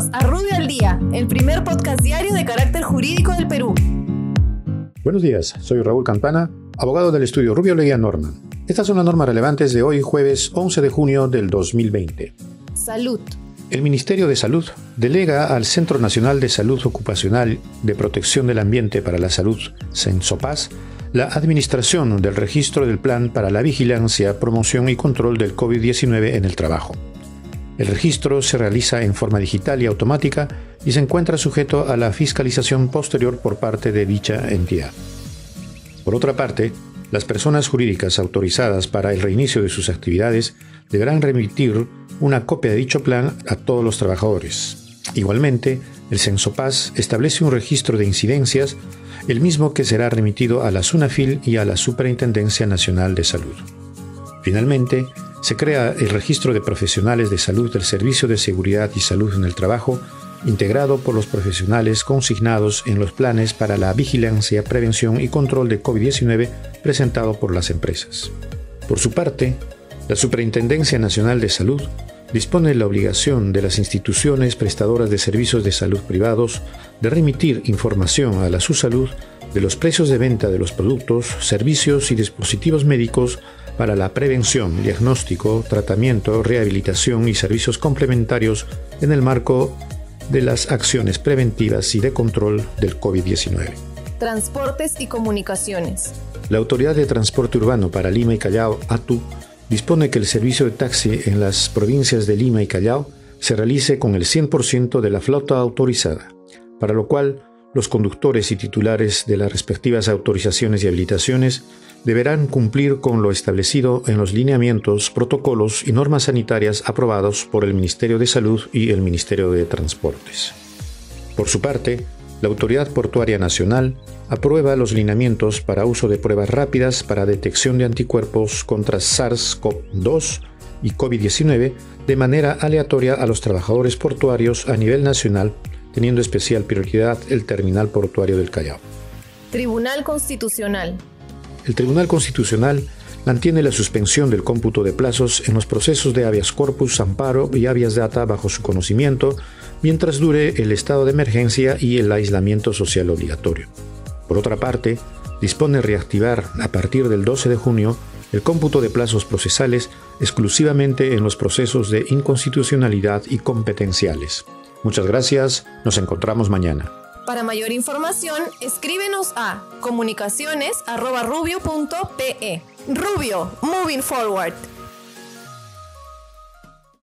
Bienvenidos a Rubio al Día, el primer podcast diario de carácter jurídico del Perú. Buenos días, soy Raúl Campana, abogado del estudio Rubio Leguía Norman. Estas son las normas relevantes de hoy, jueves 11 de junio del 2020. Salud. El Ministerio de Salud delega al Centro Nacional de Salud Ocupacional de Protección del Ambiente para la Salud, CENSOPAS, la administración del registro del Plan para la Vigilancia, Promoción y Control del COVID-19 en el trabajo. El registro se realiza en forma digital y automática y se encuentra sujeto a la fiscalización posterior por parte de dicha entidad. Por otra parte, las personas jurídicas autorizadas para el reinicio de sus actividades deberán remitir una copia de dicho plan a todos los trabajadores. Igualmente, el CensoPaz establece un registro de incidencias, el mismo que será remitido a la SUNAFIL y a la Superintendencia Nacional de Salud. Finalmente, se crea el registro de profesionales de salud del Servicio de Seguridad y Salud en el Trabajo, integrado por los profesionales consignados en los planes para la vigilancia, prevención y control de COVID-19 presentado por las empresas. Por su parte, la Superintendencia Nacional de Salud dispone la obligación de las instituciones prestadoras de servicios de salud privados de remitir información a la salud de los precios de venta de los productos, servicios y dispositivos médicos para la prevención, diagnóstico, tratamiento, rehabilitación y servicios complementarios en el marco de las acciones preventivas y de control del COVID-19. Transportes y comunicaciones. La Autoridad de Transporte Urbano para Lima y Callao, ATU, dispone que el servicio de taxi en las provincias de Lima y Callao se realice con el 100% de la flota autorizada, para lo cual los conductores y titulares de las respectivas autorizaciones y habilitaciones deberán cumplir con lo establecido en los lineamientos, protocolos y normas sanitarias aprobados por el Ministerio de Salud y el Ministerio de Transportes. Por su parte, la Autoridad Portuaria Nacional aprueba los lineamientos para uso de pruebas rápidas para detección de anticuerpos contra SARS-CoV-2 y COVID-19 de manera aleatoria a los trabajadores portuarios a nivel nacional, teniendo especial prioridad el terminal portuario del Callao. Tribunal Constitucional. El Tribunal Constitucional mantiene la suspensión del cómputo de plazos en los procesos de habeas corpus, amparo y habeas data bajo su conocimiento mientras dure el estado de emergencia y el aislamiento social obligatorio. Por otra parte, dispone reactivar a partir del 12 de junio el cómputo de plazos procesales exclusivamente en los procesos de inconstitucionalidad y competenciales. Muchas gracias, nos encontramos mañana. Para mayor información, escríbenos a comunicaciones.rubio.pe. Rubio, moving forward.